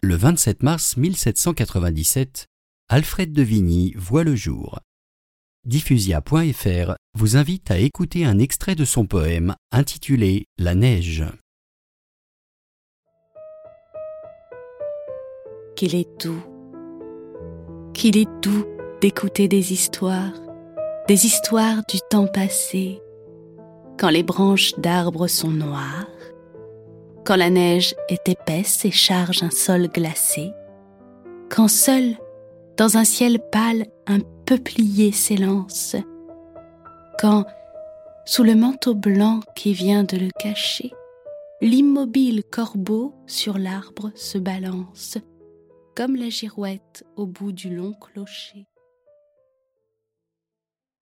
Le 27 mars 1797, Alfred de Vigny voit le jour. Diffusia.fr vous invite à écouter un extrait de son poème intitulé La neige. Qu'il est doux, qu'il est doux d'écouter des histoires, des histoires du temps passé, quand les branches d'arbres sont noires, quand la neige est épaisse et charge un sol glacé, quand seul, dans un ciel pâle, un peuplier s'élance, quand, sous le manteau blanc qui vient de le cacher, l'immobile corbeau sur l'arbre se balance, comme la girouette au bout du long clocher.